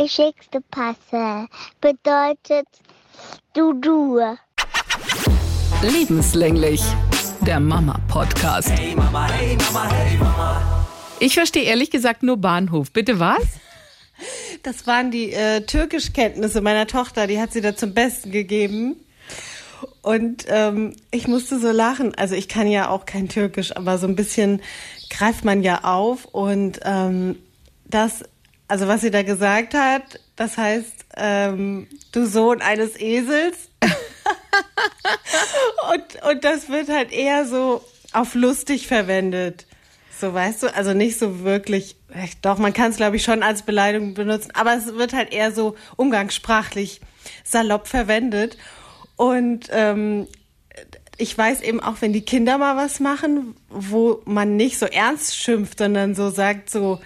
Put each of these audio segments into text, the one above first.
geschickte Passe bedeutet du du. Lebenslänglich, der Mama-Podcast. Hey Mama, hey Mama, hey Mama. Ich verstehe ehrlich gesagt nur Bahnhof. Bitte was? Das waren die äh, Türkischkenntnisse meiner Tochter, die hat sie da zum Besten gegeben. Und ähm, ich musste so lachen. Also ich kann ja auch kein Türkisch, aber so ein bisschen greift man ja auf. Und ähm, das, also was sie da gesagt hat, das heißt, ähm, du Sohn eines Esels. und, und das wird halt eher so auf lustig verwendet. So, weißt du, also nicht so wirklich, doch, man kann es, glaube ich, schon als Beleidigung benutzen, aber es wird halt eher so umgangssprachlich salopp verwendet. Und ähm, ich weiß eben auch, wenn die Kinder mal was machen, wo man nicht so ernst schimpft, sondern so sagt, so,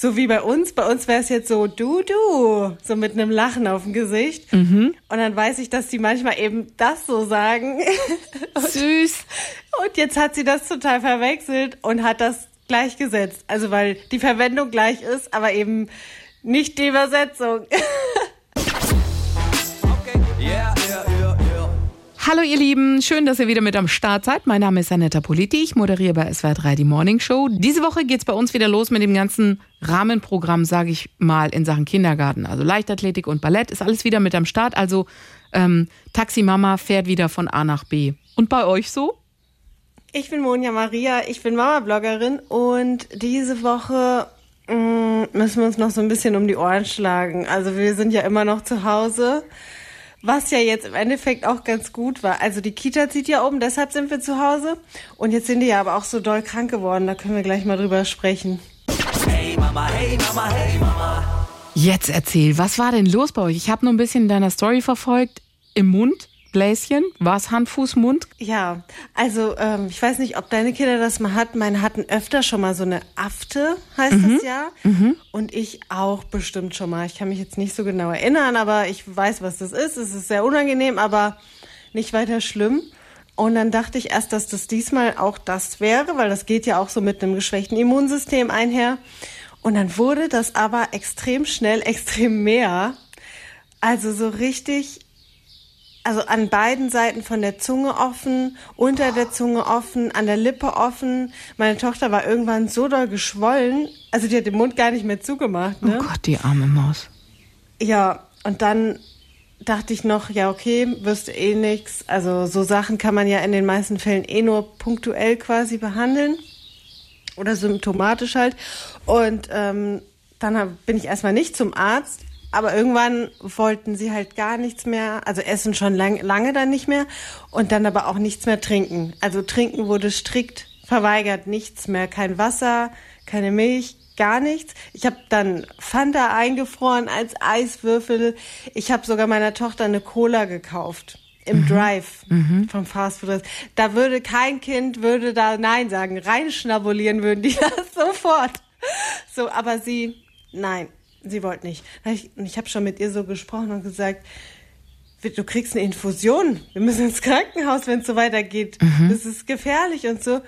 so wie bei uns. Bei uns wäre es jetzt so, du, du, so mit einem Lachen auf dem Gesicht. Mhm. Und dann weiß ich, dass die manchmal eben das so sagen. und, Süß. Und jetzt hat sie das total verwechselt und hat das gleichgesetzt. Also weil die Verwendung gleich ist, aber eben nicht die Übersetzung. Hallo ihr Lieben, schön, dass ihr wieder mit am Start seid. Mein Name ist Anetta Politi, ich moderiere bei SWR 3 die Morning Show. Diese Woche geht es bei uns wieder los mit dem ganzen Rahmenprogramm, sage ich mal, in Sachen Kindergarten. Also Leichtathletik und Ballett ist alles wieder mit am Start. Also ähm, Taxi fährt wieder von A nach B. Und bei euch so? Ich bin Monja Maria, ich bin Mama-Bloggerin und diese Woche mh, mm, müssen wir uns noch so ein bisschen um die Ohren schlagen. Also wir sind ja immer noch zu Hause. Was ja jetzt im Endeffekt auch ganz gut war. Also die Kita zieht ja oben, deshalb sind wir zu Hause. Und jetzt sind die ja aber auch so doll krank geworden. Da können wir gleich mal drüber sprechen. Hey Mama, hey Mama, hey Mama. Jetzt erzähl, was war denn los bei euch? Ich habe nur ein bisschen deiner Story verfolgt. Im Mund Bläschen? War es Hand, Fuß, Mund? Ja, also ähm, ich weiß nicht, ob deine Kinder das mal hatten. Meine hatten öfter schon mal so eine Afte, heißt mhm. das ja. Mhm. Und ich auch bestimmt schon mal. Ich kann mich jetzt nicht so genau erinnern, aber ich weiß, was das ist. Es ist sehr unangenehm, aber nicht weiter schlimm. Und dann dachte ich erst, dass das diesmal auch das wäre, weil das geht ja auch so mit einem geschwächten Immunsystem einher. Und dann wurde das aber extrem schnell, extrem mehr. Also so richtig also an beiden Seiten von der Zunge offen, unter der Zunge offen, an der Lippe offen. Meine Tochter war irgendwann so doll geschwollen, also die hat den Mund gar nicht mehr zugemacht. Ne? Oh Gott, die arme Maus. Ja, und dann dachte ich noch, ja okay, wirst du eh nix. Also so Sachen kann man ja in den meisten Fällen eh nur punktuell quasi behandeln oder symptomatisch halt. Und ähm, dann bin ich erstmal nicht zum Arzt aber irgendwann wollten sie halt gar nichts mehr, also essen schon lang, lange dann nicht mehr und dann aber auch nichts mehr trinken. Also trinken wurde strikt verweigert, nichts mehr, kein Wasser, keine Milch, gar nichts. Ich habe dann Fanta eingefroren als Eiswürfel. Ich habe sogar meiner Tochter eine Cola gekauft im mhm. Drive mhm. vom Fastfood. Da würde kein Kind würde da nein sagen, reinschnabulieren würden die das sofort. So, aber sie nein, sie wollte nicht. Ich, ich habe schon mit ihr so gesprochen und gesagt, du kriegst eine Infusion. Wir müssen ins Krankenhaus, wenn es so weitergeht. Mhm. Das ist gefährlich und so.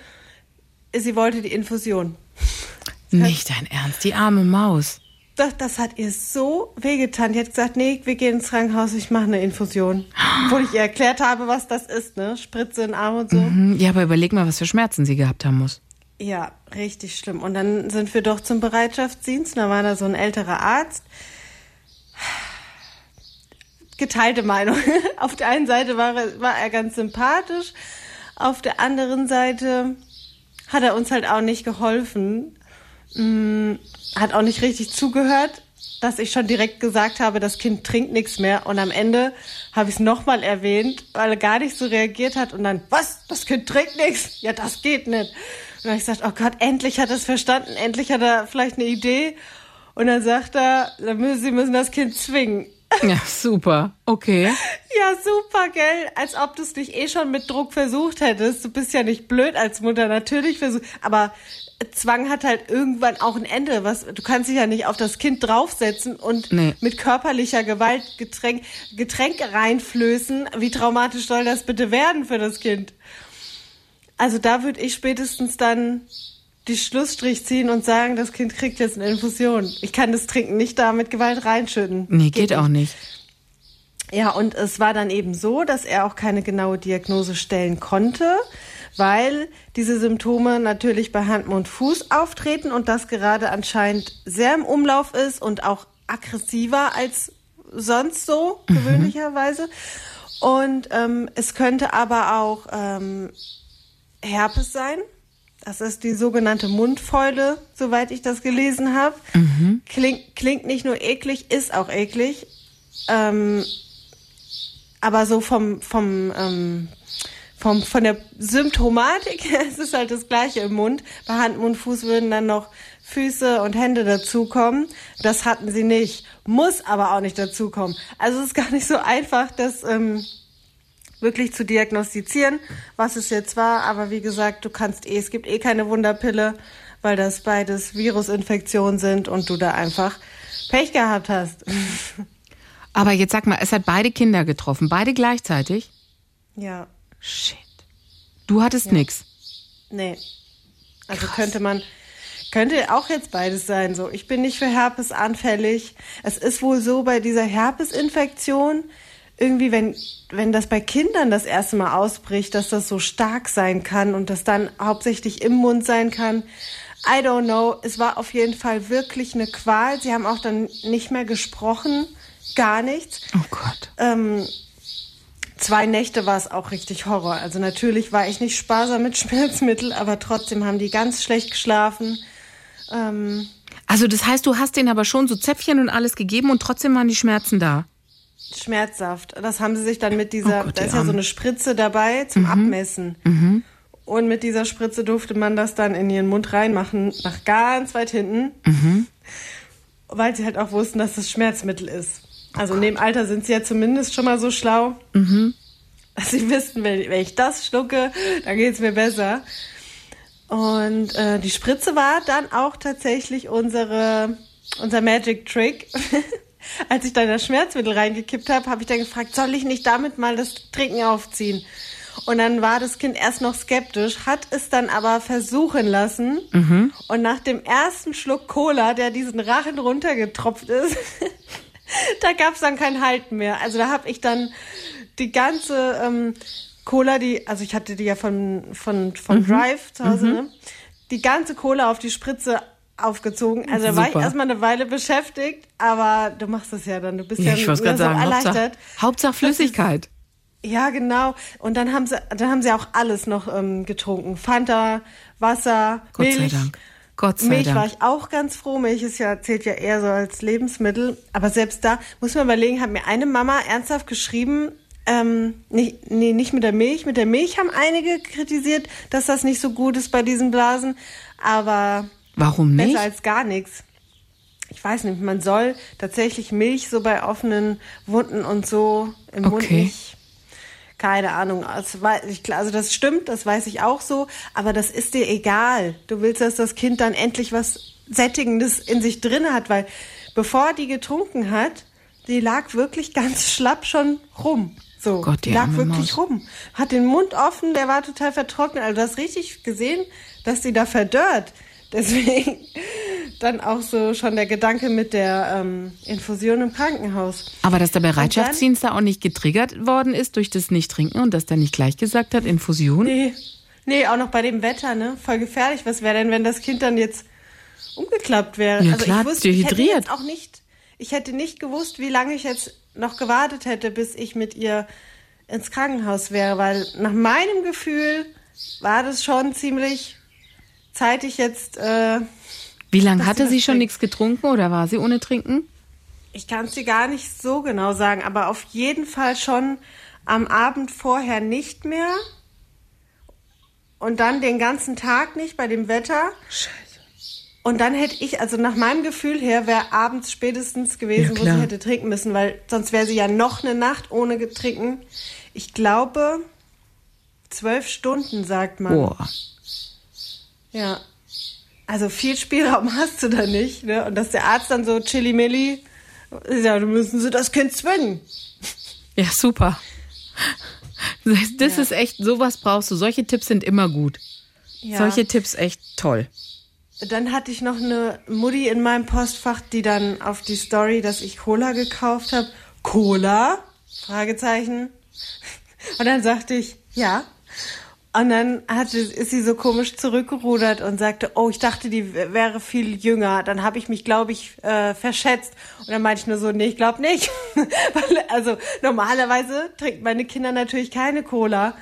Sie wollte die Infusion. Nicht dein Ernst, die arme Maus. Das, das hat ihr so wehgetan. Die hat gesagt, nee, wir gehen ins Krankenhaus, ich mache eine Infusion. Obwohl ich ihr erklärt habe, was das ist, ne? Spritze in den Arm und so. Mhm. Ja, aber überleg mal, was für Schmerzen sie gehabt haben muss. Ja, richtig schlimm. Und dann sind wir doch zum Bereitschaftsdienst. Da war da so ein älterer Arzt. Geteilte Meinung. Auf der einen Seite war er, war er ganz sympathisch. Auf der anderen Seite hat er uns halt auch nicht geholfen. Hm, hat auch nicht richtig zugehört, dass ich schon direkt gesagt habe, das Kind trinkt nichts mehr. Und am Ende habe ich es nochmal erwähnt, weil er gar nicht so reagiert hat. Und dann, was? Das Kind trinkt nichts? Ja, das geht nicht. Und dann habe ich gesagt, oh Gott, endlich hat er es verstanden, endlich hat er vielleicht eine Idee. Und dann sagt er, Sie müssen das Kind zwingen. Ja, super. Okay. Ja, super, gell? Als ob du es nicht eh schon mit Druck versucht hättest. Du bist ja nicht blöd als Mutter, natürlich versucht. Aber Zwang hat halt irgendwann auch ein Ende. Was, du kannst dich ja nicht auf das Kind draufsetzen und nee. mit körperlicher Gewalt Getränk, Getränke reinflößen. Wie traumatisch soll das bitte werden für das Kind? Also da würde ich spätestens dann die Schlussstrich ziehen und sagen, das Kind kriegt jetzt eine Infusion. Ich kann das Trinken nicht da mit Gewalt reinschütten. Nee, geht, auch nicht. Ja, und es war dann eben so, dass er auch keine genaue Diagnose stellen konnte, weil diese Symptome natürlich bei Hand, Mund, Fuß auftreten und das gerade anscheinend sehr im Umlauf ist und auch aggressiver als sonst so, gewöhnlicherweise. Und ähm, es könnte aber auch ähm, Herpes sein. Das ist die sogenannte Mundfäule, soweit ich das gelesen habe. Klingt, klingt nicht nur eklig, ist auch eklig. Ähm, aber so vom, vom, ähm, vom, von der Symptomatik her ist es halt das Gleiche im Mund. Bei Hand, Mund, Fuß würden dann noch Füße und Hände dazukommen. Das hatten sie nicht. Muss aber auch nicht dazukommen. Also es ist gar nicht so einfach, das ähm, wirklich zu diagnostizieren, was es jetzt war. Aber wie gesagt, du kannst eh, es gibt eh keine Wunderpille, weil das beides Virusinfektionen sind und du da einfach Pech gehabt hast. Aber jetzt sag mal, es hat beide Kinder getroffen, beide gleichzeitig? ja, Shit. Du hattest nix. nee. Also könnte man, könnte auch jetzt beides sein. So, ich bin nicht für Herpes anfällig. Es ist wohl so bei dieser Herpesinfektion, irgendwie, wenn, wenn das bei Kindern das erste Mal ausbricht, dass das so stark sein kann und das dann hauptsächlich im Mund sein kann. I don't know. Es war auf jeden Fall wirklich eine Qual. Sie haben auch dann nicht mehr gesprochen. Gar nichts. Oh Gott. Ähm, zwei Nächte war es auch richtig Horror. Also natürlich war ich nicht sparsam mit Schmerzmittel, aber trotzdem haben die ganz schlecht geschlafen. Ähm, Also das heißt, du hast denen aber schon so Zäpfchen und alles gegeben und trotzdem waren die Schmerzen da. Schmerzsaft. Das haben sie sich dann mit dieser, Oh Gott, da ist ja so eine Spritze dabei zum Abmessen. Und mit dieser Spritze durfte man das dann in ihren Mund reinmachen, nach ganz weit hinten. Weil sie halt auch wussten, dass das Schmerzmittel ist. Also in dem Alter sind sie ja zumindest schon mal so schlau, dass sie wissen, wenn, wenn ich das schlucke, dann geht's mir besser. Und äh, die Spritze war dann auch tatsächlich unsere, unser Magic Trick. Als ich dann das Schmerzmittel reingekippt habe, habe ich dann gefragt, soll ich nicht damit mal das Trinken aufziehen? Und dann war das Kind erst noch skeptisch, hat es dann aber versuchen lassen. Und nach dem ersten Schluck Cola, der diesen Rachen runtergetropft ist, da gab's dann kein Halten mehr. Also da habe ich dann die ganze ähm, Cola, die, also ich hatte die ja von, von, von Drive zu Hause, ne? die ganze Cola auf die Spritze aufgezogen. Also da war ich erstmal eine Weile beschäftigt, aber du machst es ja dann. Du bist Ja, ja, ich gerade so sagen, Hauptsache, erleichtert. Hauptsache Flüssigkeit. Ja, genau. Und dann haben sie, dann haben sie auch alles noch ähm, getrunken. Fanta, Wasser, Gott Milch. sei Dank. Gott sei Milch Dank. war ich auch ganz froh. Milch ist ja, zählt ja eher so als Lebensmittel. Aber selbst da muss man überlegen, hat mir eine Mama ernsthaft geschrieben, ähm, nicht, nee, nicht mit der Milch. Mit der Milch haben einige kritisiert, dass das nicht so gut ist bei diesen Blasen. Aber Warum nicht? besser als gar nichts. Ich weiß nicht, man soll tatsächlich Milch so bei offenen Wunden und so im Mund Okay. nicht. Keine Ahnung. Also das stimmt, das weiß ich auch so, aber das ist dir egal. Du willst, dass das Kind dann endlich was Sättigendes in sich drin hat, weil bevor die getrunken hat, die lag wirklich ganz schlapp schon rum. So, Gott, die lag wirklich Maus. rum. Hat den Mund offen, der war total vertrocknet. Also du hast richtig gesehen, dass die da verdörrt. Deswegen dann auch so schon der Gedanke mit der ähm, Infusion im Krankenhaus. Aber dass der Bereitschaftsdienst da auch nicht getriggert worden ist durch das Nicht-Trinken und dass der nicht gleich gesagt hat, Infusion? Nee, nee, auch noch bei dem Wetter, ne? Voll gefährlich. Was wäre denn, wenn das Kind dann jetzt umgeklappt wäre? Ja, also klar, ich wusste, ich hätte dehydriert. jetzt auch nicht, ich hätte nicht gewusst, wie lange ich jetzt noch gewartet hätte, bis ich mit ihr ins Krankenhaus wäre, weil nach meinem Gefühl war das schon ziemlich zeitig jetzt. Äh, Wie lange hatte sie schon nichts getrunken oder war sie ohne Trinken? Ich kann es dir gar nicht so genau sagen, aber auf jeden Fall schon am Abend vorher nicht mehr. Und dann den ganzen Tag nicht bei dem Wetter. Scheiße. Und dann hätte ich, also nach meinem Gefühl her, wäre abends spätestens gewesen, Ja, wo sie hätte trinken müssen, weil sonst wäre sie ja noch eine Nacht ohne getrinken. Ich glaube, zwölf Stunden, sagt man. Boah. Ja. Also viel Spielraum hast du da nicht, ne? Und dass der Arzt dann so chilly-milli, ja, du müssen sie das Kind zwingen. Ja, super. Das Ja. ist echt, sowas brauchst du. Solche Tipps sind immer gut. Ja. Solche Tipps echt toll. dann hatte ich noch eine Mutti in meinem Postfach, die dann auf die Story, dass ich Cola gekauft habe. Cola? Fragezeichen. Und dann sagte ich, ja. Und dann hatte, ist sie so komisch zurückgerudert und sagte, oh, ich dachte, die wäre viel jünger. Dann habe ich mich, glaube ich, äh, verschätzt. Und dann meinte ich nur so, nee, ich glaube nicht. Weil, also normalerweise trinken meine Kinder natürlich keine Cola.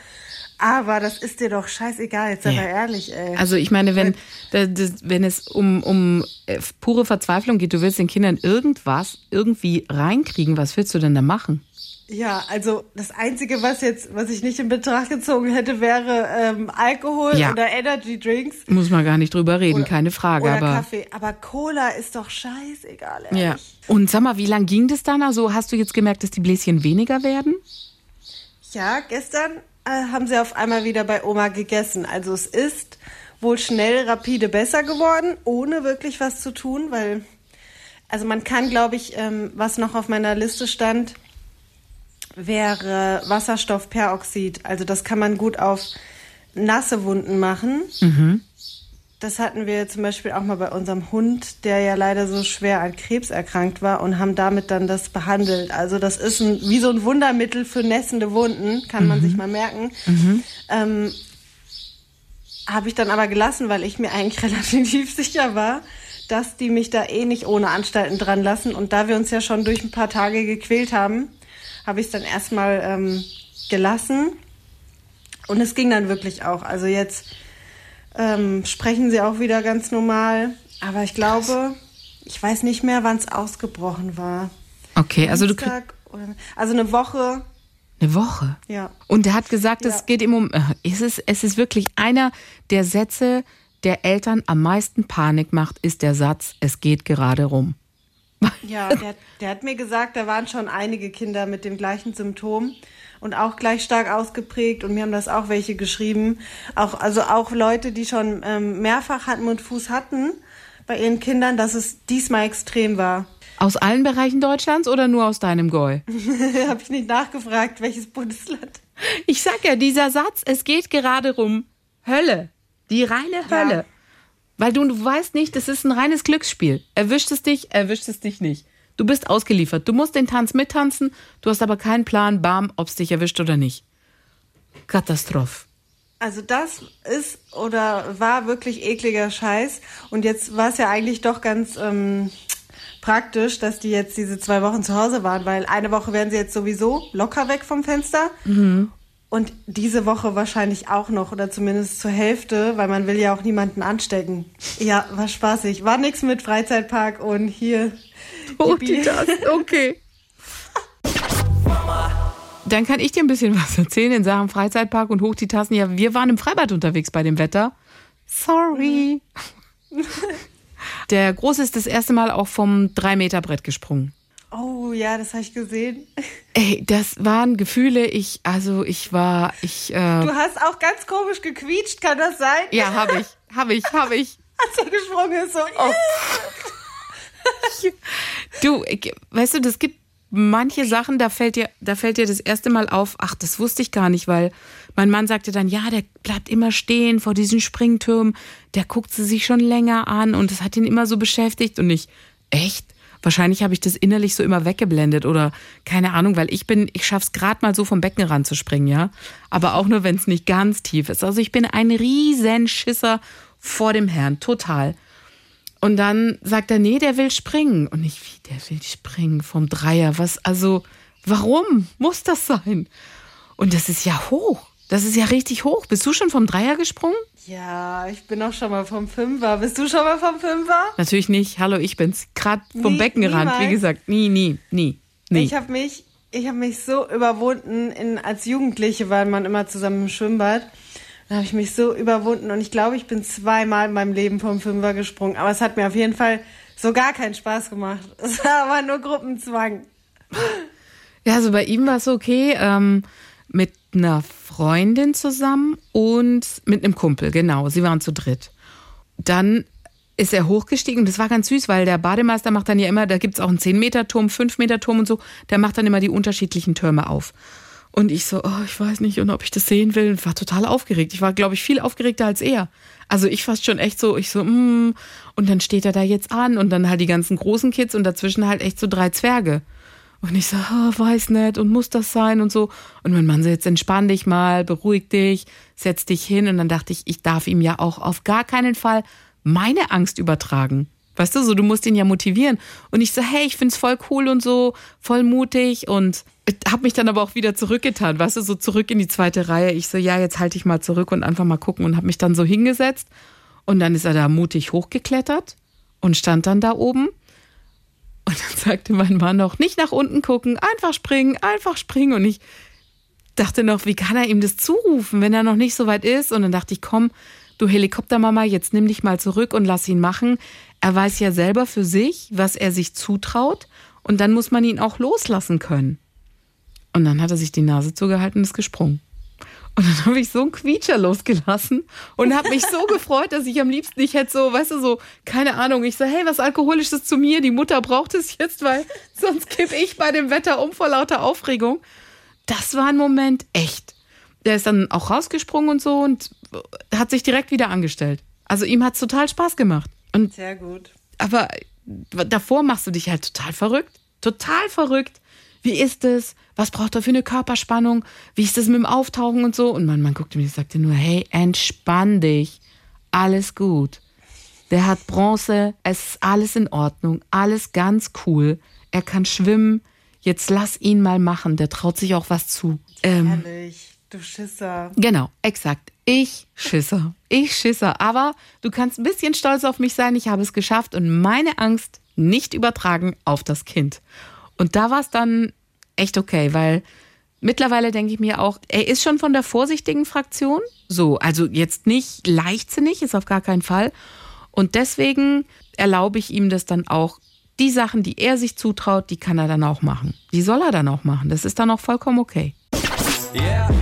Aber das ist dir doch scheißegal, jetzt sei Ja. mal ehrlich, ey. Also ich meine, wenn, da- das, wenn es um, um äh, pure Verzweiflung geht, du willst den Kindern irgendwas irgendwie reinkriegen, was willst du denn da machen? Ja, also das Einzige, was jetzt, was ich nicht in Betracht gezogen hätte, wäre ähm, Alkohol Ja. oder Energy Drinks. Muss man gar nicht drüber reden, keine Frage. Oder aber Kaffee. Aber Cola ist doch scheißegal, ehrlich. ja. Und sag mal, wie lang ging das dann? Also hast du jetzt gemerkt, dass die Bläschen weniger werden? Ja, gestern äh, haben sie auf einmal wieder bei Oma gegessen. Also es ist wohl schnell, rapide besser geworden, ohne wirklich was zu tun, weil, also man kann, glaube ich, ähm, was noch auf meiner Liste stand, wäre Wasserstoffperoxid. Also das kann man gut auf nasse Wunden machen. Das hatten wir zum Beispiel auch mal bei unserem Hund, der ja leider so schwer an Krebs erkrankt war und haben damit dann das behandelt. Also das ist ein, wie so ein Wundermittel für nässende Wunden, kann man sich mal merken. Ähm, habe ich dann aber gelassen, weil ich mir eigentlich relativ sicher war, dass die mich da eh nicht ohne Anstalten dran lassen. Und da wir uns ja schon durch ein paar Tage gequält haben, habe ich es dann erstmal ähm, gelassen. Und es ging dann wirklich auch. Also jetzt ähm, sprechen sie auch wieder ganz normal. Aber ich glaube, ich weiß nicht mehr, wann es ausgebrochen war. Okay, also du Dienstag oder, also eine Woche, eine Woche. ja. Und er hat gesagt, es Ja. geht ihm um. äh, Es ist, es ist wirklich einer der Sätze, der Eltern am meisten Panik macht, ist der Satz, es geht gerade rum. Ja, der, der hat mir gesagt, da waren schon einige Kinder mit dem gleichen Symptom und auch gleich stark ausgeprägt und mir haben das auch welche geschrieben. Auch, also auch Leute, die schon ähm, mehrfach Hand, Mund, Fuß hatten bei ihren Kindern, dass es diesmal extrem war. Aus allen Bereichen Deutschlands oder nur aus deinem Goi? Habe ich nicht nachgefragt, welches Bundesland. Ich sag ja, dieser Satz, es geht gerade rum. Hölle. Die reine Hölle. Ja. Weil du, du weißt nicht, es ist ein reines Glücksspiel. Erwischt es dich, erwischt es dich nicht. Du bist ausgeliefert. Du musst den Tanz mittanzen, du hast aber keinen Plan, bam, ob es dich erwischt oder nicht. Katastrophe. Also das ist oder war wirklich ekliger Scheiß. Und jetzt war es ja eigentlich doch ganz ähm, praktisch, dass die jetzt diese zwei Wochen zu Hause waren, weil eine Woche wären sie jetzt sowieso locker weg vom Fenster. Und diese Woche wahrscheinlich auch noch oder zumindest zur Hälfte, weil man will ja auch niemanden anstecken. Ja, war spaßig. War nix mit Freizeitpark und hier. Oh, die das. Okay. Dann kann ich dir ein bisschen was erzählen in Sachen Freizeitpark und hoch die Tassen. Ja, wir waren im Freibad unterwegs bei dem Wetter. Sorry. Der Große ist das erste Mal auch vom 3-Meter-Brett gesprungen. Oh ja, das habe ich gesehen. Ey, das waren Gefühle, ich, also ich war, ich, äh, Du hast auch ganz komisch gequietscht, kann das sein? ja, habe ich, habe ich, habe ich. Als er gesprungen ist, so. Oh. Du, weißt du, das gibt manche Sachen, da fällt dir, da fällt dir das erste Mal auf, ach, das wusste ich gar nicht, weil mein Mann sagte dann, ja, der bleibt immer stehen vor diesen Springtürmen, der guckt sie sich schon länger an und das hat ihn immer so beschäftigt und ich, echt? Wahrscheinlich habe ich das innerlich so immer weggeblendet oder keine Ahnung, weil ich bin, ich schaff's gerade mal so vom Beckenrand zu springen, ja. Aber auch nur, wenn es nicht ganz tief ist. Also ich bin ein Riesenschisser vor dem Herrn, total. Und dann sagt er, nee, der will springen. Und ich, wie, der will springen vom Dreier? Was, also, warum muss das sein? Und das ist ja hoch. Das ist ja richtig hoch. Bist du schon vom Dreier gesprungen? Ja, ich bin auch schon mal vom Fünfer. Bist du schon mal vom Fünfer? Natürlich nicht. Hallo, ich bin's. Gerade vom Nie- Beckenrand. Wie niemals. gesagt, nie, nie, nie, nie. Ich habe mich, ich habe mich so überwunden. In, als Jugendliche war man immer zusammen im Schwimmbad. Da habe ich mich so überwunden und ich glaube, ich bin zweimal in meinem Leben vom Fünfer gesprungen. Aber es hat mir auf jeden Fall so gar keinen Spaß gemacht. Es war aber nur Gruppenzwang. Ja, also bei ihm war es okay, ähm, mit einer Freundin zusammen und mit einem Kumpel, genau. Sie waren zu dritt. Dann ist er hochgestiegen und das war ganz süß, weil der Bademeister macht dann ja immer, da gibt's auch einen 10-Meter-Turm, 5-Meter-Turm und so, der macht dann immer die unterschiedlichen Türme auf. Und ich so, oh, ich weiß nicht, und ob ich das sehen will. Und war total aufgeregt. Ich war, glaube ich, viel aufgeregter als er. Also ich fast schon echt so, ich so, mm, und dann steht er da jetzt an und dann halt die ganzen großen Kids und dazwischen halt echt so drei Zwerge. Und ich so, oh, weiß nicht, und muss das sein und so. Und mein Mann so, jetzt entspann dich mal, beruhig dich, setz dich hin. Und dann dachte ich, ich darf ihm ja auch auf gar keinen Fall meine Angst übertragen. Weißt du, so, du musst ihn ja motivieren. Und ich so, hey, ich find's voll cool und so, voll mutig und hab mich dann aber auch wieder zurückgetan, weißt du, so zurück in die zweite Reihe. Ich so, ja, jetzt halte ich mal zurück und einfach mal gucken und hab mich dann so hingesetzt. Und dann ist er da mutig hochgeklettert und stand dann da oben. Und dann sagte mein Mann noch, nicht nach unten gucken, einfach springen, einfach springen. Und ich dachte noch, wie kann er ihm das zurufen, wenn er noch nicht so weit ist? Und dann dachte ich, komm, du Helikoptermama, jetzt nimm dich mal zurück und lass ihn machen. Er weiß ja selber für sich, was er sich zutraut. Und dann muss man ihn auch loslassen können. Und dann hat er sich die Nase zugehalten und ist gesprungen. Und dann habe ich so einen Quietscher losgelassen und habe mich so gefreut, dass ich am liebsten, ich hätte so, weißt du, so, keine Ahnung, ich so, hey, was Alkoholisches zu mir, die Mutter braucht es jetzt, weil sonst kipp ich bei dem Wetter um vor lauter Aufregung. Das war ein Moment echt. Der ist dann auch rausgesprungen und so und hat sich direkt wieder angestellt. Also ihm hat es total Spaß gemacht. Und, Sehr gut. aber davor machst du dich halt total verrückt. Total verrückt. Wie ist es? Was braucht er für eine Körperspannung? Wie ist es mit dem Auftauchen und so? Und mein Mann guckte mich und sagte nur, hey, entspann dich. Alles gut. Der hat Bronze, es ist alles in Ordnung, alles ganz cool. Er kann schwimmen. Jetzt lass ihn mal machen. Der traut sich auch was zu. Ähm, Ehrlich, du Schisser. Genau, exakt. Ich Schisser. Ich Schisser. Aber du kannst ein bisschen stolz auf mich sein. Ich habe es geschafft und meine Angst nicht übertragen auf das Kind. Und da war es dann echt okay, weil mittlerweile denke ich mir auch, er ist schon von der vorsichtigen Fraktion. So, also jetzt nicht leichtsinnig, ist auf gar keinen Fall. Und deswegen erlaube ich ihm das dann auch. Die Sachen, die er sich zutraut, die kann er dann auch machen. Die soll er dann auch machen. Das ist dann auch vollkommen okay. Yeah.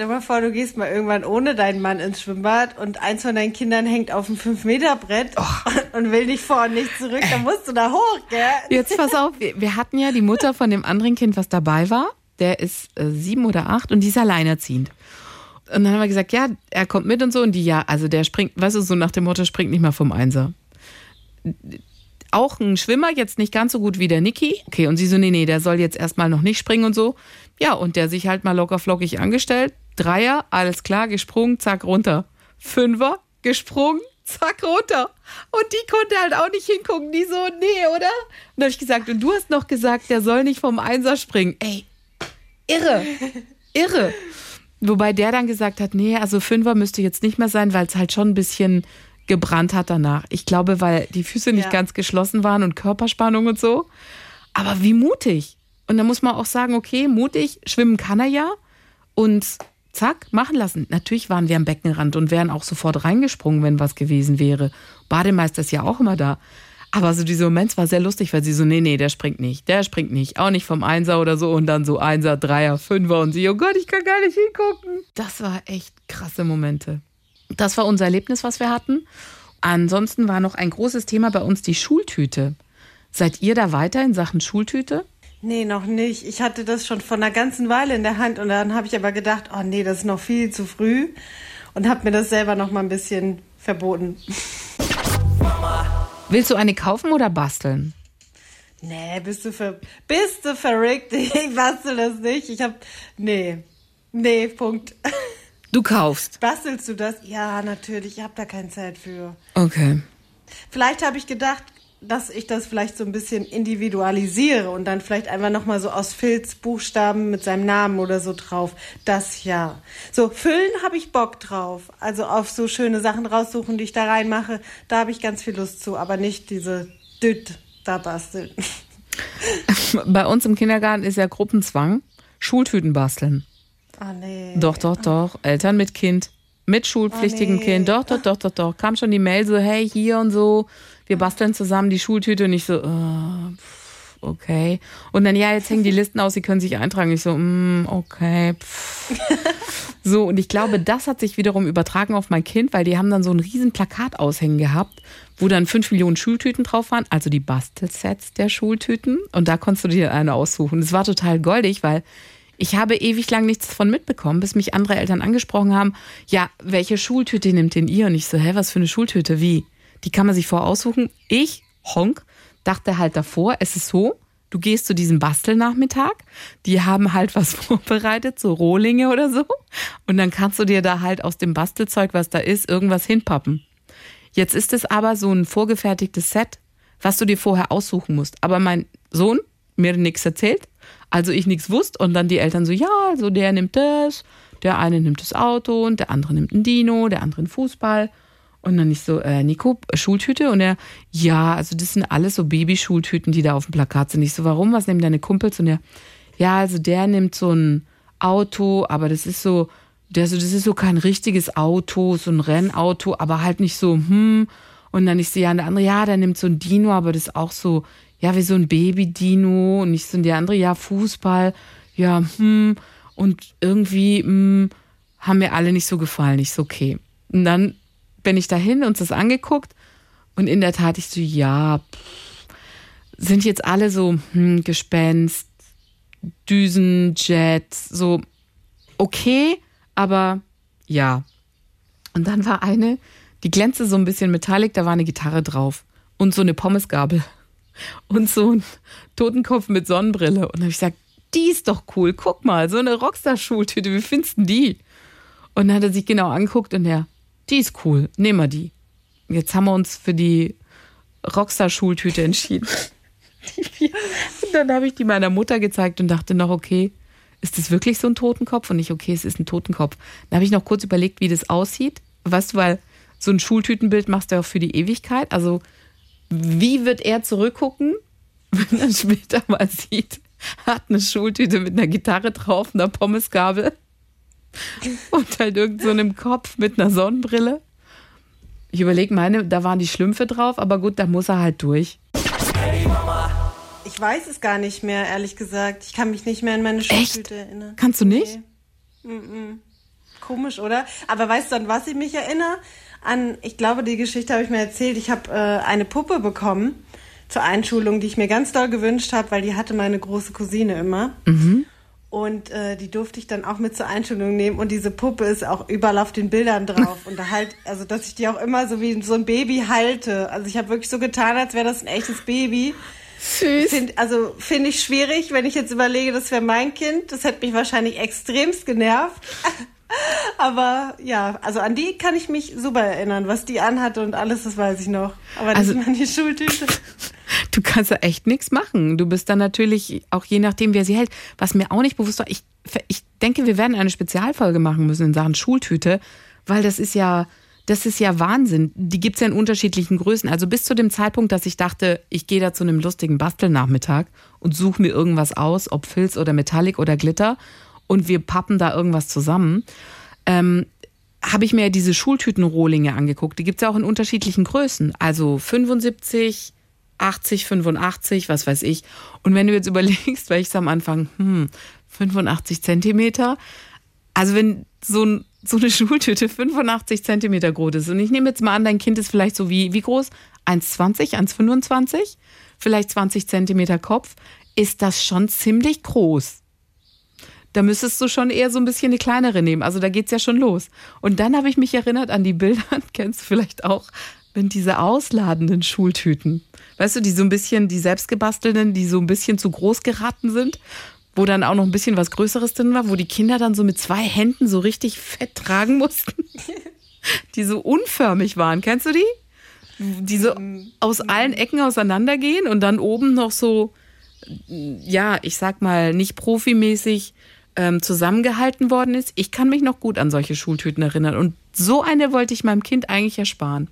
Stell mal vor, du gehst mal irgendwann ohne deinen Mann ins Schwimmbad und eins von deinen Kindern hängt auf dem 5-Meter-Brett und will nicht vor und nicht zurück. Dann musst du da hoch, gell? Jetzt pass auf, wir, wir hatten ja die Mutter von dem anderen Kind, was dabei war. Der ist äh, sieben oder acht und die ist alleinerziehend. Und dann haben wir gesagt, ja, er kommt mit und so. Und die, ja, also der springt, weißt du, so nach dem Motto, springt nicht mal vom Einser. Auch ein Schwimmer, jetzt nicht ganz so gut wie der Niki. Okay, und sie so, nee, nee, der soll jetzt erstmal noch nicht springen und so. Ja, und der sich halt mal locker flockig angestellt. Dreier, alles klar, gesprungen, zack, runter. Fünfer, gesprungen, zack, runter. Und die konnte halt auch nicht hingucken. Die so, nee, oder? Und dann habe ich gesagt, und du hast noch gesagt, der soll nicht vom Einser springen. Ey, irre, irre. Wobei der dann gesagt hat, nee, also Fünfer müsste jetzt nicht mehr sein, weil es halt schon ein bisschen gebrannt hat danach. Ich glaube, weil die Füße nicht Ja. ganz geschlossen waren und Körperspannung und so. Aber wie mutig. Und da muss man auch sagen, okay, mutig, schwimmen kann er ja. Und zack, machen lassen. Natürlich waren wir am Beckenrand und wären auch sofort reingesprungen, wenn was gewesen wäre. Bademeister ist ja auch immer da. Aber so dieser Moment war sehr lustig, weil sie so, nee, nee, der springt nicht, der springt nicht, auch nicht vom Einser oder so und dann so Einser, Dreier, Fünfer und sie, oh Gott, ich kann gar nicht hingucken. Das war echt krasse Momente. Das war unser Erlebnis, was wir hatten. Ansonsten war noch ein großes Thema bei uns die Schultüte. Seid ihr da weiter in Sachen Schultüte? Nee, noch nicht. Ich hatte das schon vor einer ganzen Weile in der Hand und dann habe ich aber gedacht, oh nee, das ist noch viel zu früh und habe mir das selber noch mal ein bisschen verboten. Willst du eine kaufen oder basteln? Nee, bist du ver bist du verrückt? Ich bastel das nicht. Ich hab nee. Nee, Punkt. Du kaufst. Bastelst du das? Ja, natürlich. Ich habe da keine Zeit für. Okay. Vielleicht habe ich gedacht, dass ich das vielleicht so ein bisschen individualisiere und dann vielleicht einfach noch mal so aus Filz Buchstaben mit seinem Namen oder so drauf. Das ja. So füllen habe ich Bock drauf. Also auf so schöne Sachen raussuchen, die ich da reinmache, da habe ich ganz viel Lust zu, aber nicht diese Düt da basteln. Bei uns im Kindergarten ist ja Gruppenzwang. Schultüten basteln. Ah nee. Doch, doch, doch. Eltern mit Kind. Mit schulpflichtigem Oh, nee. Kind. Doch, doch, doch, doch, doch. Kam schon die Mail so, hey, hier und so. Wir basteln zusammen die Schultüte. Und ich so, pff, okay. Und dann, ja, jetzt hängen die Listen aus, sie können sich eintragen. Ich so, mm, okay. Pff. So, und ich glaube, das hat sich wiederum übertragen auf mein Kind, weil die haben dann so ein riesen Plakat aushängen gehabt, wo dann fünf Millionen Schultüten drauf waren, also die Bastelsets der Schultüten. Und da konntest du dir eine aussuchen. Es war total goldig, weil Ich habe ewig lang nichts davon mitbekommen, bis mich andere Eltern angesprochen haben, ja, welche Schultüte nimmt denn ihr? Und ich so, hä, was für eine Schultüte? Wie? Die kann man sich voraussuchen. Ich, Honk, dachte halt davor, es ist so, du gehst zu diesem Bastelnachmittag, die haben halt was vorbereitet, so Rohlinge oder so. Und dann kannst du dir da halt aus dem Bastelzeug, was da ist, irgendwas hinpappen. Jetzt ist es aber so ein vorgefertigtes Set, was du dir vorher aussuchen musst. Aber mein Sohn mir nichts erzählt, also ich nichts wusste und dann die Eltern so, ja, also der nimmt das, der eine nimmt das Auto und der andere nimmt ein Dino, der andere einen Fußball. Und dann ich so, äh, Nico, Schultüte? Und er, ja, also das sind alles so Babyschultüten, die da auf dem Plakat sind. Ich so, warum? Was nehmen deine Kumpels? Und er, ja, also der nimmt so ein Auto, aber das ist so, der so, das ist so kein richtiges Auto, so ein Rennauto, aber halt nicht so, hm. Und dann ich so, ja, und der andere, ja, der nimmt so ein Dino, aber das ist auch so, ja, wie so ein Baby-Dino. Und ich so, der andere, ja, Fußball, ja, hm. Und irgendwie, hm, haben mir alle nicht so gefallen. Ich so, okay. Und dann bin ich dahin, uns das angeguckt und in der Tat ich so, ja, pff, sind jetzt alle so hm, Gespenst, Düsenjet, so okay, aber ja. Und dann war eine, die glänzte so ein bisschen metallic, da war eine Gitarre drauf und so eine Pommesgabel und so ein Totenkopf mit Sonnenbrille. Und dann habe ich gesagt, die ist doch cool, guck mal, so eine Rockstar-Schultüte, wie findest du die? Und dann hat er sich genau angeguckt und er, die ist cool, nehmen wir die. Jetzt haben wir uns für die Rockstar-Schultüte entschieden. und dann habe ich die meiner Mutter gezeigt und dachte noch, okay, ist das wirklich so ein Totenkopf? Und nicht, okay, es ist ein Totenkopf. Dann habe ich noch kurz überlegt, wie das aussieht. Weißt du, weil so ein Schultütenbild machst du ja auch für die Ewigkeit. Also, wie wird er zurückgucken, wenn er später mal sieht, hat eine Schultüte mit einer Gitarre drauf, einer Pommesgabel und halt irgend so einem Kopf mit einer Sonnenbrille. Ich überlege meine, da waren die Schlümpfe drauf, aber gut, da muss er halt durch. Ich weiß es gar nicht mehr, ehrlich gesagt. Ich kann mich nicht mehr an meine Schultüte erinnern. Kannst du nicht? Nee. Mm -mm. Komisch, oder? Aber weißt du, an was ich mich erinnere? An, ich glaube, die Geschichte habe ich mir erzählt. Ich habe äh, eine Puppe bekommen zur Einschulung, die ich mir ganz doll gewünscht habe, weil die hatte meine große Cousine immer. Mhm. Und äh, die durfte ich dann auch mit zur Einschulung nehmen. Und diese Puppe ist auch überall auf den Bildern drauf. Und da halt, also dass ich die auch immer so wie so ein Baby halte. Also ich habe wirklich so getan, als wäre das ein echtes Baby. Süß. Find, also finde ich schwierig, wenn ich jetzt überlege, das wäre mein Kind. Das hätte mich wahrscheinlich extremst genervt. Aber ja, also an die kann ich mich super erinnern, was die anhatte und alles, das weiß ich noch. Aber Also- nicht mal die Schultüte. Du kannst ja echt nichts machen. Du bist dann natürlich, auch je nachdem, wer sie hält, was mir auch nicht bewusst war, ich, ich denke, wir werden eine Spezialfolge machen müssen in Sachen Schultüte, weil das ist ja, das ist ja Wahnsinn. Die gibt's ja in unterschiedlichen Größen. Also bis zu dem Zeitpunkt, dass ich dachte, ich gehe da zu einem lustigen Bastelnachmittag und suche mir irgendwas aus, ob Filz oder Metallic oder Glitter und wir pappen da irgendwas zusammen. Ähm, habe ich mir diese Schultütenrohlinge angeguckt. Die gibt's ja auch in unterschiedlichen Größen. Also 75, 80, 85, was weiß ich. Und wenn du jetzt überlegst, weil ich es am Anfang, hm, 85 Zentimeter. Also wenn so, so eine Schultüte 85 Zentimeter groß ist und ich nehme jetzt mal an, dein Kind ist vielleicht so wie, wie groß? 1,20, 1,25? Vielleicht 20 Zentimeter Kopf. Ist das schon ziemlich groß? Da müsstest du schon eher so ein bisschen eine kleinere nehmen. Also da geht's ja schon los. Und dann habe ich mich erinnert an die Bilder, kennst du vielleicht auch, wenn diese ausladenden Schultüten, weißt du, die so ein bisschen, die selbstgebastelten, die so ein bisschen zu groß geraten sind, wo dann auch noch ein bisschen was Größeres drin war, wo die Kinder dann so mit zwei Händen so richtig fett tragen mussten, die so unförmig waren. Kennst du die? Die so aus allen Ecken auseinandergehen und dann oben noch so, ja, ich sag mal, nicht profimäßig ähm, zusammengehalten worden ist. Ich kann mich noch gut an solche Schultüten erinnern. Und so eine wollte ich meinem Kind eigentlich ersparen.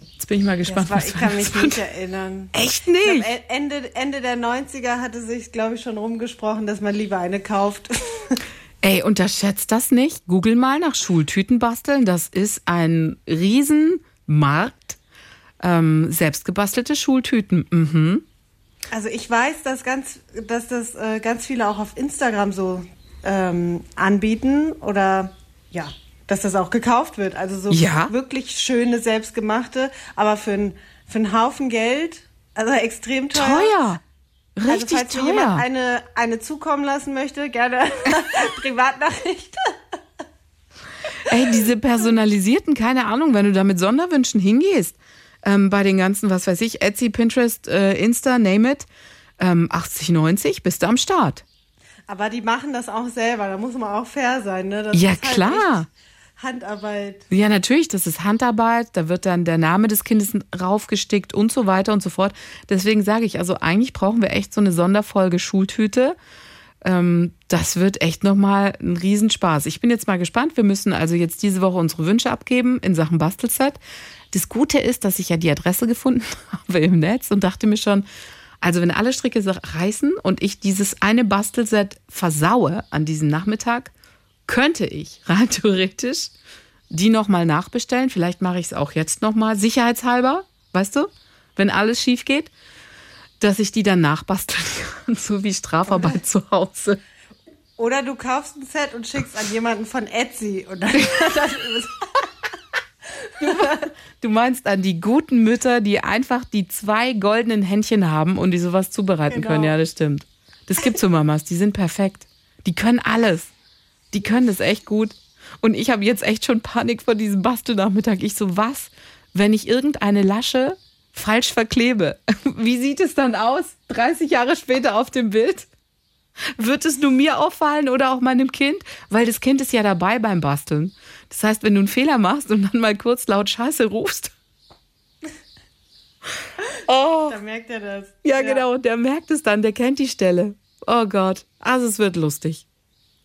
Jetzt bin ich mal gespannt, war, was ich kann mich nicht erinnern. Echt Ich nicht? glaub, Ende, Ende der 90er hatte sich, glaube ich, schon rumgesprochen, dass man lieber eine kauft. Ey, unterschätzt das nicht. Google mal nach Schultüten basteln. Das ist ein Riesenmarkt. Ähm, selbstgebastelte Schultüten. Mhm. Also ich weiß, dass ganz, dass das äh, ganz viele auch auf Instagram so ähm, anbieten oder ja, dass das auch gekauft wird. Also so Ja. wirklich schöne selbstgemachte, aber für, ein, für einen Haufen Geld, also extrem teuer. Teuer. Also Richtig falls mir teuer. jemand eine, eine zukommen lassen möchte, gerne Privatnachricht. Ey, diese personalisierten, keine Ahnung, wenn du da mit Sonderwünschen hingehst, ähm, bei den ganzen, was weiß ich, Etsy, Pinterest, äh, Insta, name it, ähm, 80, 90, bist du am Start. Aber die machen das auch selber, da muss man auch fair sein, ne? Das Ja, halt klar. Handarbeit. Ja, natürlich, das ist Handarbeit, da wird dann der Name des Kindes raufgestickt und so weiter und so fort. Deswegen sage ich, also eigentlich brauchen wir echt so eine Sonderfolge Schultüte. Ähm, das wird echt nochmal ein Riesenspaß. Ich bin jetzt mal gespannt. Wir müssen also jetzt diese Woche unsere Wünsche abgeben in Sachen Bastelset. Das Gute ist, dass ich ja die Adresse gefunden habe im Netz und dachte mir schon, also wenn alle Stricke reißen und ich dieses eine Bastelset versaue an diesem Nachmittag, könnte ich rein theoretisch die nochmal nachbestellen. Vielleicht mache ich es auch jetzt nochmal, sicherheitshalber, weißt du, wenn alles schief geht, dass ich die dann nachbasteln kann, so wie Strafarbeit zu Hause. Oder du kaufst ein Set und schickst an jemanden von Etsy. Und dann Du meinst an die guten Mütter, die einfach die zwei goldenen Händchen haben und die sowas zubereiten Genau. können. Ja, das stimmt. Das gibt so Mamas, die sind perfekt. Die können alles. Die können das echt gut. Und ich habe jetzt echt schon Panik vor diesem Bastelnachmittag. Ich so, was, wenn ich irgendeine Lasche falsch verklebe? Wie sieht es dann aus? 30 Jahre später auf dem Bild? Wird es nur mir auffallen oder auch meinem Kind? Weil das Kind ist ja dabei beim Basteln. Das heißt, wenn du einen Fehler machst und dann mal kurz laut Scheiße rufst. Oh, dann merkt er das. ja, genau, der merkt es dann, der kennt die Stelle. Oh Gott, also es wird lustig.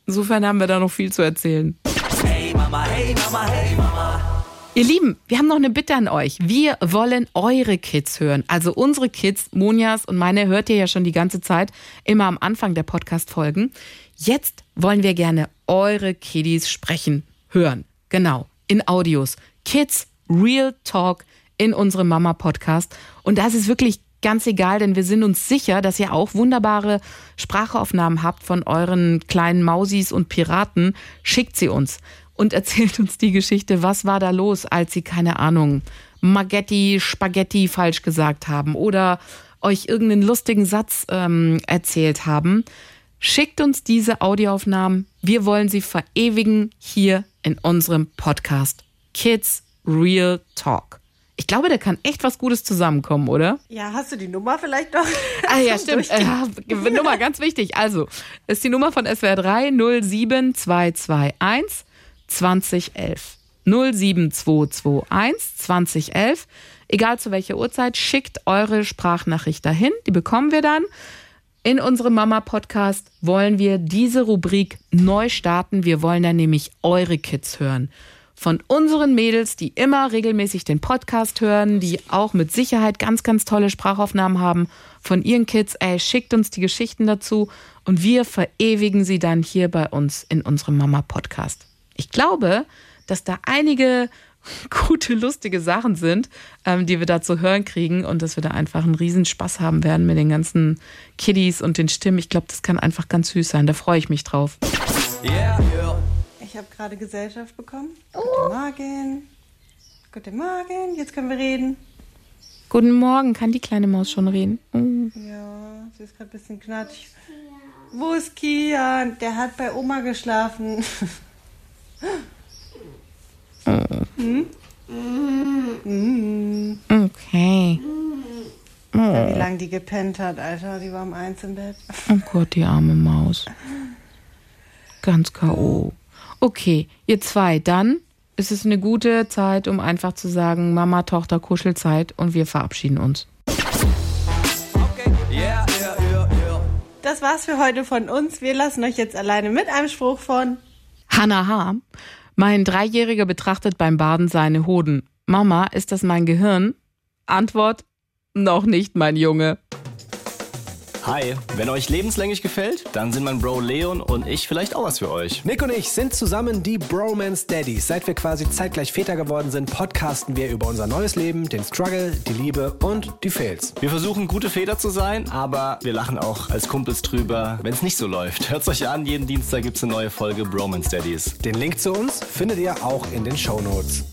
Insofern haben wir da noch viel zu erzählen. Hey Mama, hey Mama, hey Mama. Ihr Lieben, wir haben noch eine Bitte an euch. Wir wollen eure Kids hören. Also unsere Kids, Monjas und meine, hört ihr ja schon die ganze Zeit, immer am Anfang der Podcast-Folgen. Jetzt wollen wir gerne eure Kiddies sprechen, hören. Genau, in Audios. Kids Real Talk in unserem Mama-Podcast. Und das ist wirklich ganz egal, denn wir sind uns sicher, dass ihr auch wunderbare Sprachaufnahmen habt von euren kleinen Mausis und Piraten. Schickt sie uns und erzählt uns die Geschichte, was war da los, als sie, keine Ahnung, Maghetti, Spaghetti falsch gesagt haben oder euch irgendeinen lustigen Satz ähm, erzählt haben. Schickt uns diese Audioaufnahmen. Wir wollen sie verewigen hier in unserem Podcast Kids Real Talk. Ich glaube, da kann echt was Gutes zusammenkommen, oder? Ja, hast du die Nummer vielleicht noch? Ah ja, stimmt. Äh, Nummer ganz wichtig. Also, ist die Nummer von SWR 3 07221 2011. 07221 2011. Egal zu welcher Uhrzeit, schickt eure Sprachnachricht dahin. Die bekommen wir dann. In unserem Mama-Podcast wollen wir diese Rubrik neu starten. Wir wollen dann nämlich eure Kids hören. Von unseren Mädels, die immer regelmäßig den Podcast hören, die auch mit Sicherheit ganz, ganz tolle Sprachaufnahmen haben. Von ihren Kids, ey, schickt uns die Geschichten dazu und wir verewigen sie dann hier bei uns in unserem Mama-Podcast. Ich glaube, dass da einige gute, lustige Sachen sind, ähm, die wir da zu hören kriegen und dass wir da einfach einen riesen Spaß haben werden mit den ganzen Kiddies und den Stimmen. Ich glaube, das kann einfach ganz süß sein. Da freue ich mich drauf. Yeah, yeah. Ich habe gerade Gesellschaft bekommen. Guten Morgen. Guten Morgen. Jetzt können wir reden. Guten Morgen, kann die kleine Maus schon reden? Mm. Ja, sie ist gerade ein bisschen knatschig. Wo ist Kian? Der hat bei Oma geschlafen. Okay. Wie lange die gepennt hat, Alter. Die war um eins im Bett. Oh Gott, die arme Maus. Ganz K.O. Okay, ihr zwei, dann ist es eine gute Zeit, um einfach zu sagen, Mama, Tochter, Kuschelzeit und wir verabschieden uns. Okay. Yeah, yeah, yeah. Das war's für heute von uns. Wir lassen euch jetzt alleine mit einem Spruch von Hannah H. Mein Dreijähriger betrachtet beim Baden seine Hoden. Mama, ist das mein Gehirn? Antwort, noch nicht, mein Junge. Hi, wenn euch lebenslänglich gefällt, dann sind mein Bro Leon und ich vielleicht auch was für euch. Nick und ich sind zusammen die Bromance Daddies. Seit wir quasi zeitgleich Väter geworden sind, podcasten wir über unser neues Leben, den Struggle, die Liebe und die Fails. Wir versuchen gute Väter zu sein, aber wir lachen auch als Kumpels drüber, wenn es nicht so läuft. Hört's euch an, jeden Dienstag gibt's eine neue Folge Bromance Daddies. Den Link zu uns findet ihr auch in den Shownotes.